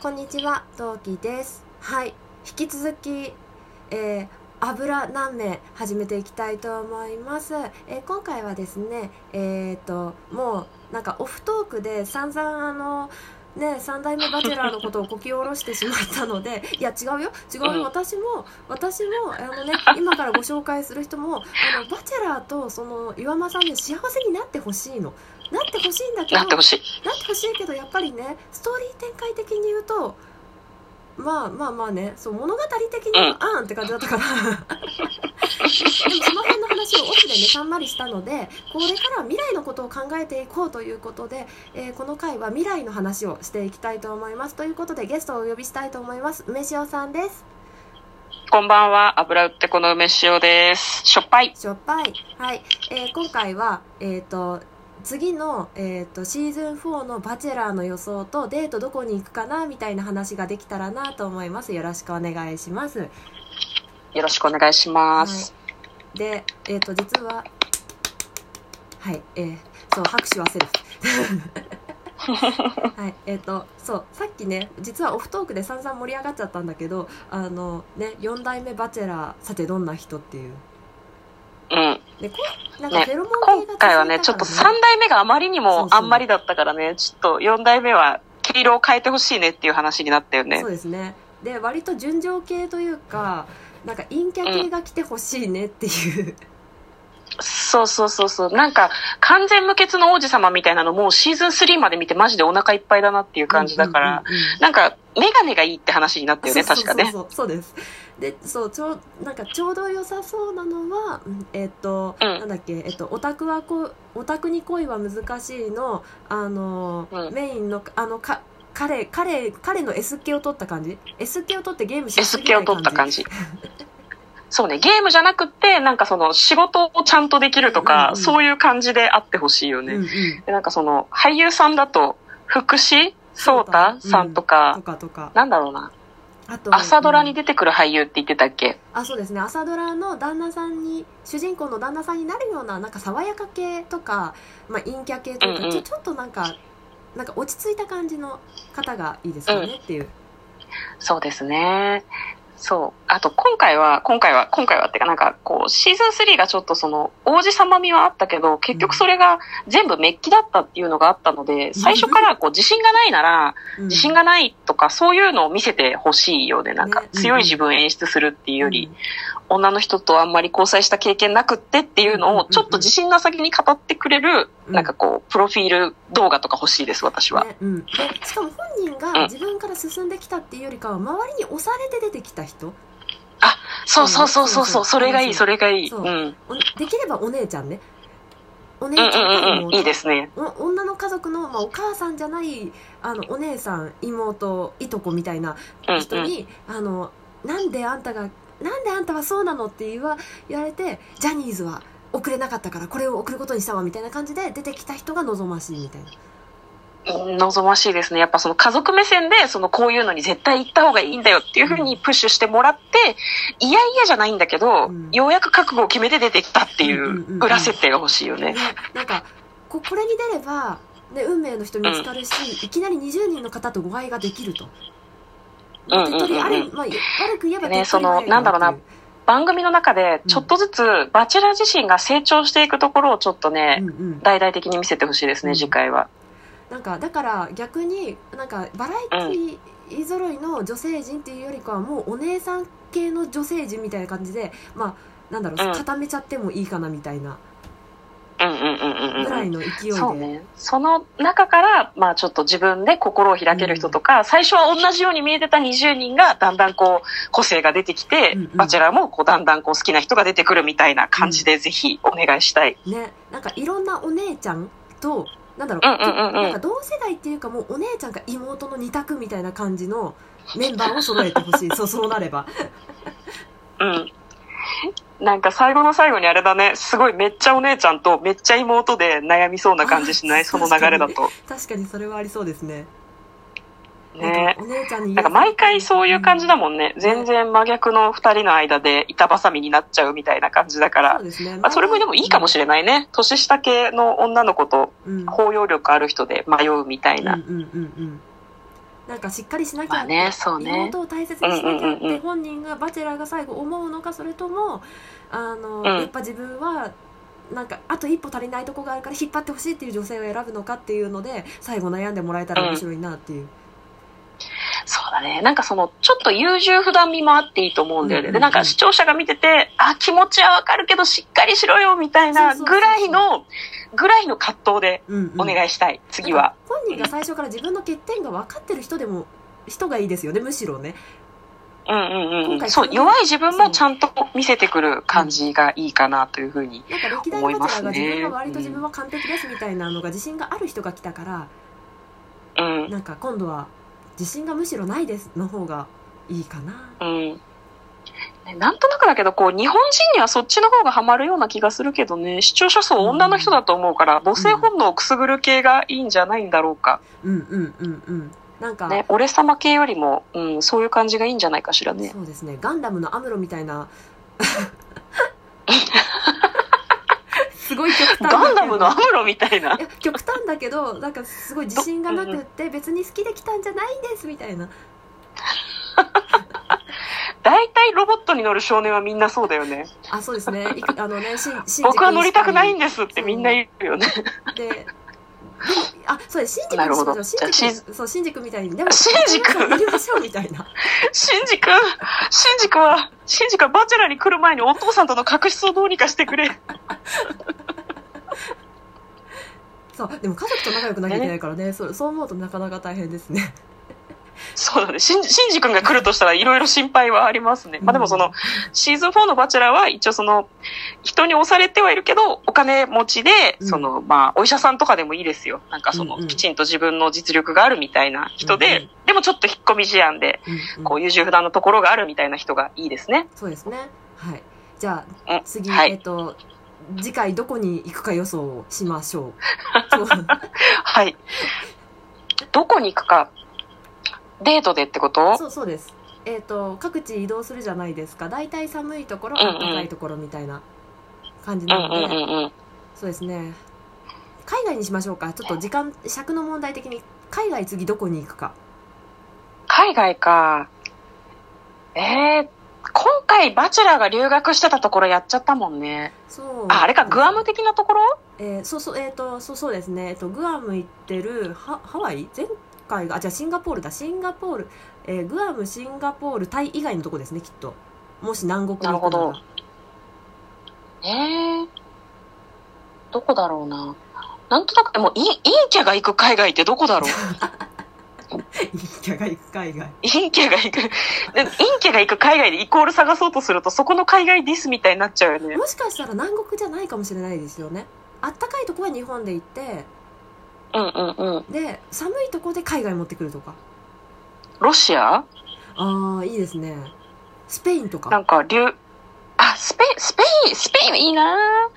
こんにちは、トウキです。はい、引き続き、えー、油何名始めていきたいと思います。えー今回はですね、えっ、と、もうなんかオフトークで散々あの、ね、三代目バチェラーのことをこき下ろしてしまったので いや違うよ違うよ、うん私も私もあのね 今からご紹介する人もあのバチェラーとその岩間さんに幸せになってほしいのなってほしいんだけどなってほしい。なってほしいけどやっぱりねストーリー展開的に言うとまあまあまあねそう物語的にはあーんって感じだったから。でもその辺の話をオフでねたんまりしたのでこれからは未来のことを考えていこうということで、えーこの回は未来の話をしていきたいと思います。ということでゲストをお呼びしたいと思います。梅塩さんです。こんばんは、油売ってこの梅塩です。しょっぱい。しょっぱい。はい、えー今回はえっ、と次の、えー、とシーズン4の「バチェラー」の予想とデートどこに行くかなみたいな話ができたらなと思います。よろしくお願いします。よろしくお願いします。でえっ、と実ははいえーそう拍手はセルフ。はいえっ、とそうさっきね実はオフトークで散々盛り上がっちゃったんだけどあのね4代目バチェラーさてどんな人っていう。うん。ね今回はね、ちょっとから3代目があまりにもあんまりだったからね、ちょっと4代目は毛色を変えてほしいねっていう話になったよね。そう。ですね。で割と純情系というかなんか陰キャ系が来てほしいねっていう、そうそうそうそう。なんか、完全無欠の王子様みたいなのもうシーズン3まで見てマジでお腹いっぱいだなっていう感じだから、うんうんうんうん。なんか、メガネがいいって話になったよね、確かね。そうそうそう。そうですでそうちょうなんかちょうど良さそうなのはうんえっと、うん。なんだっけえっとオタクはこオタクに恋は難しいのあの、うん。メインのあのか彼彼彼の S 系を取った感じ？S 系を取ってゲームしす S 系をぎない感じ？取った感じ。そうね、ゲームじゃなくって、なんかその仕事をちゃんとできるとか、うんうんそういう感じであってほしいよね。うんうん。でなんかその、俳優さんだと、福士蒼太さんとか、とかとか。なんだろうな、あと朝ドラにうん出てくる俳優って言ってたっけ？あそうですね。朝ドラの旦那さんに主人公の旦那さんになるようななんか爽やか系とか、まあ、陰キャ系とか、うんうん。ちょちょっとなんかなんか落ち着いた感じの方がいいですよねっていう、そうですね。そう。あと、今回は、今回は、今回はってか、なんか、こう、シーズン3がちょっとその、王子様味はあったけど、結局それが全部メッキだったっていうのがあったので、最初からこう、自信がないなら、うん自信がないとか、そういうのを見せてほしいようで、なんかね、強い自分を演出するっていうより、女の人とあんまり交際した経験なくってっていうのを、ちょっと自信な先に語ってくれる、うん。なんかこう、プロフィール動画とか欲しいです、私は。ね。うん、でしかも本人が自分から進んできたっていうよりかは周りに押されて出てきた人？そうそうそうそうそう、それがいい、それがいい。そううん。おできればお姉ちゃんねお姉うんうんちゃんかうんうん、妹いいですね。お女の家族の、まあ、お母さんじゃないあのお姉さん妹いとこみたいなうんうん。人に、あのなんであんたがなんであんたはそうなのって言わ言われてジャニーズは送れなかったからこれを送ることにしたわみたいな感じで出てきた人が望ましいみたいな望ましいですね。やっぱその家族目線で、そのこういうのに絶対行った方がいいんだよっていうふうにプッシュしてもらって、いやいやじゃないんだけど、うんようやく覚悟を決めて出てきたっていうんうんうんううん裏設定が欲しいよね。ねなんかここれに出れば、ね、運命の人見つかるし、いきなり20人の方とご愛ができると。うんうんうんうん手っ取りあれまあ、悪く言えば手っ取りねそのなんだろうな番組の中でちょっとずつバチェラー自身が成長していくところをちょっとね、うんうん大々的に見せてほしいですね、うん次回は。なんかだから逆になんかバラエティー揃いの女性陣っていうよりかはもうお姉さん系の女性陣みたいな感じでまあなんだろう、うん。固めちゃってもいいかなみたいな。うんうんうんうんうん。ぐらいの勢いで、そうね。その中から、まあちょっと自分で心を開ける人とか、最初は同じように見えてた20人が、だんだんこう、個性が出てきて、うんうん。バチェラーもこう、だんだんこう、好きな人が出てくるみたいな感じで、ぜひお願いしたい。ね。なんかいろんなお姉ちゃんとなんだろう,、うんうんうんうん。なんか同世代っていうかもうお姉ちゃんか妹の二択みたいな感じの メンバーを揃えてほしい。そうそうなれば。うん。なんか最後の最後にあれだね、すごいめっちゃお姉ちゃんとめっちゃ妹で悩みそうな感じしない？あその流れだと。確かにそれはありそうですねね。お姉ちゃんになんか毎回そういう感じだもんね。全然真逆の二人の間で板挟みになっちゃうみたいな感じだから。そう。ですね、まあ、それもでもいいかもしれないね。年下系の女の子とうん。包容力ある人で迷うみたいな。うんうんうんうんなんかしっかりしなきゃねそうね。妹を大切にしなきゃって本人がバチェラーが最後思うのかそれともあの、ん。やっぱ自分はなんかあと一歩足りないとこがあるから引っ張ってほしいっていう女性を選ぶのかっていうので最後悩んでもらえたら面白いなっていう、そうだね。なんかその、ちょっと優柔不断味もあっていいと思うんだよね。うんうんうんで、なんか視聴者が見てて、あ、気持ちはわかるけど、しっかりしろよ、みたいなぐらいの、ぐらいの葛藤でうんうんお願いしたい。次は。本人が最初から自分の欠点が分かってる人でも人がいいですよねむしろねうんうんうんそう、弱い自分もちゃんと見せてくる感じがいいかなというふうに。なんか歴代のバチェラーが思いますね自分が割と自分は完璧ですみたいなのが自信がある人が来たからうん。なんか今度は自信がむしろないですの方がいいかなうん。ねなんとなくだけど、こう、日本人にはそっちの方がハマるような気がするけどね、視聴者層女の人だと思うから、母性本能をくすぐる系がいいんじゃないんだろうか。うんうんうんうんなんか、ね、俺様系よりも、うん、そういう感じがいいんじゃないかしらね。そうですねガンダムのアムロみたいな すごい極端 ガンダムのアムロみたいな。いや極端だけどなんかすごい自信がなくって別に好きで来たんじゃないんですみたいな。大体ロボットに乗る少年はみんなそうだよね。あそうですね。あのねしんしん僕は乗りたくないんでですってみんな言うよね。であそうです。シンジ君なるほど。にしましょうシンジじゃあ君そうシンジ君みたいに。でもシンジ君乗りましょうみたいな。シンジ君、シンジ君は、シンジ君はバチェラーに来る前にお父さんとの確執をどうにかしてくれ。そうでも家族と仲良くなきゃいけないからね。そうそう思うとなかなか大変ですね。そうだね。シンジシンジ君が来るとしたらいろいろ心配はありますね。まあでもその、うんシーズン4のバチェラーは一応その、人に押されてはいるけど、お金持ちで、うん。その、まあ、お医者さんとかでもいいですよ。なんかその、きちんと自分の実力があるみたいな人で、でもちょっと引っ込み思案で、こう、優柔不断のところがあるみたいな人がいいですね。そうですね。はい。じゃあうん。次、はい。えっと次回どこに行くか予想をしましょう。はい。どこに行くか、デートでってこと？そうそうです。えっ、と各地移動するじゃないですか。大体寒いところうんうん。暖かいところみたいな感じうんうなんので、うんうん。そうですね。海外にしましょうか。ちょっと時間尺の問題的に。海外次どこに行くか。海外か。えー、今回バチェラーが留学してたところやっちゃったもんね。そう。あ、あれか、グアム的なところ？えーそうそうえっ、とそうそうですね。えっ、とグアム行ってるハハワイ？前回が？あじゃあシンガポールだ。シンガポール、えーグアムシンガポールタイ以外のとこですねきっと。もし南国に行くなら。なるほど。えー、どこだろうな。なんとなく、でも、イン、インキャが行く海外ってどこだろう？陰キャが行く海外インキャが行く、でインキャが行く海外でイコール探そうとすると、そこの海外ディスみたいになっちゃうよね。もしかしたら南国じゃないかもしれないですよね。あったかいとこは日本で行って。うんうんうん。で寒いとこで海外持ってくるとか。ロシア？ああいいですね。スペインとか。なんか、留、あ、スペイン、スペイン、スペインいいな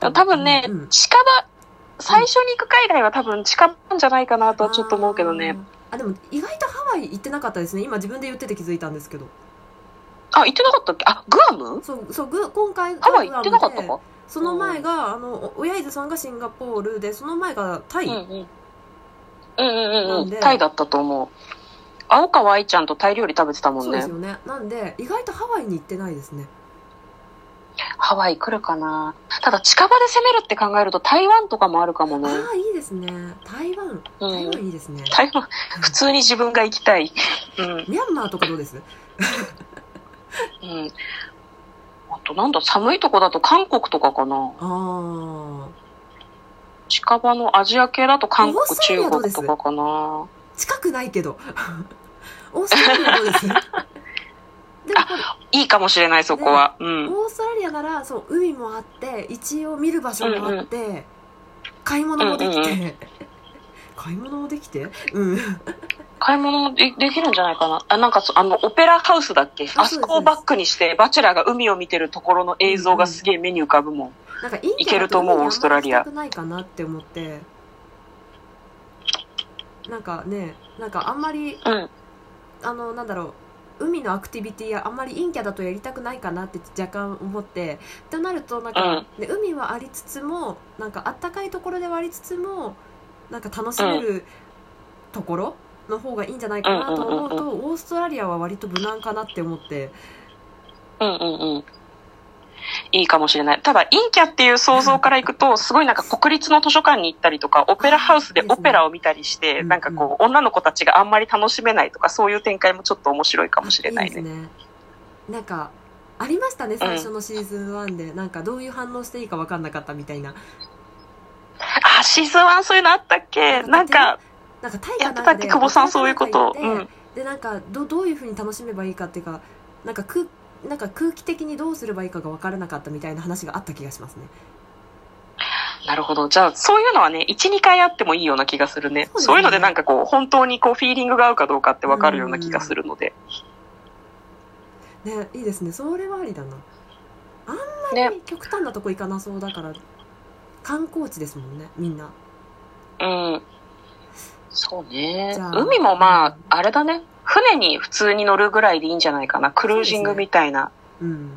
あ多分ね、うん。近場、最初に行く海外は多分近場なんじゃないかなとはちょっと思うけどね。あでも意外とハワイ行ってなかったですね。今自分で言ってて気づいたんですけど。あ、行ってなかったっけ？あ、グアム？そうそうぐ今回ハワイ行ってなかったか？でその前があのお親伊豆さんがシンガポールでその前がタイ、うんうん。うんうんうんタイだったと思う。青川愛ちゃんとタイ料理食べてたもんね。そうです。よね。なんで意外とハワイに行ってないですねハワイ来るかな。ただ近場で攻めるって考えると台湾とかもあるかもね。ああいいですね。台湾。う台湾ん。いいですね、台湾、普通に自分が行きたい。うん。ミャンマーとかどうです？うん。あとなんだ、寒いとこだと韓国とかかな。ああ近場のアジア系だと韓国中国とかかな。近くないけど。オーストラリアどうです？でいいかもしれない、そこは。うん。オーストラリアならそう海もあって一応見る場所もあって、買い物もできて、うんうん 買い物もできて？うん。買い物もでできるんじゃないかな。あ、なんかそ、あの、オペラハウスだっけ？ああそこをバックにして、バチェラーが海を見てるところの映像がすげえ目に浮かぶもん。なんかインい？けると思うオーストラリア。ないかなって思って。なんかねなんかあんまりうん。あのなんだろう海のアクティビティやあんまり陰キャだとやりたくないかなって若干思ってとなるとなんか、で海はありつつもなんかあったかいところではありつつもなんか楽しめるところの方がいいんじゃないかなと思うと、オーストラリアは割と無難かなって思って。うんうんうん。いいかもしれない。ただ、陰キャっていう想像からいくと、すごいなんか国立の図書館に行ったりとか、オペラハウスでオペラを見たりして、うん。なんかこう、女の子たちがあんまり楽しめないとか、そういう展開もちょっと面白いかもしれないね。いいね。なんかありましたね最初のシーズン1で、なんかどういう反応していいか分かんなかったみたいな。あ、シーズン1そういうのあったっけ？なんか、なんかタイやってたっけ？久保さんそういうこと。うん。でなんかどどういうふうに楽しめばいいかっていうかなんか空なんか空気的にどうすればいいかが分からなかったみたいな話があった気がしますねなるほど。じゃあ、そういうのはね、1、2回あってもいいような気がするね。そうねそういうのでなんかこう、本当にこう、フィーリングが合うかどうかってわかるような気がするので。ねいいですねそれはありだなあんまねり極端なとこ行かなそうだから観光地ですもんねみんなうん。そうね。海もまあ、あれだね。船に普通に乗るぐらいでいいんじゃないかな。クルージングみたいな。うん。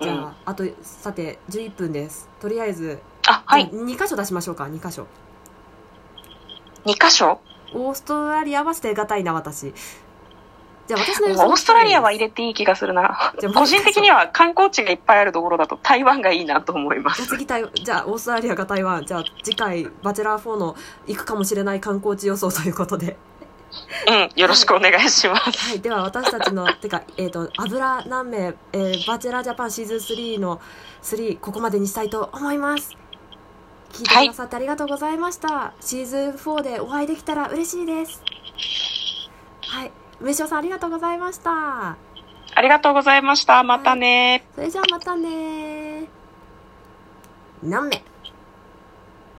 じゃあ、うんあとさて11分です。とりあえず、あ、はい。2箇所出しましょうか2箇所。2箇所？オーストラリアは捨てがたいな私。じゃあ私のオ予想ーストラリアは入れていい気がするな。じゃあ。個人的には観光地がいっぱいあるところだと台湾がいいなと思いまじゃ。次台じゃあオーストラリアが台湾。じゃあ次回「バチェラー4」の行くかもしれない観光地予想ということでうん、よろしくお願いします。はいでは私たちのてかえっ、と油何名、えーバチェラージャパンシーズン3の3ここまでにしたいと思います。聞いてくださってありがとうございました、シーズン4でお会いできたら嬉しいです。はい。梅塩さんありがとうございました。ありがとうございました。またね。それじゃあまたね何名？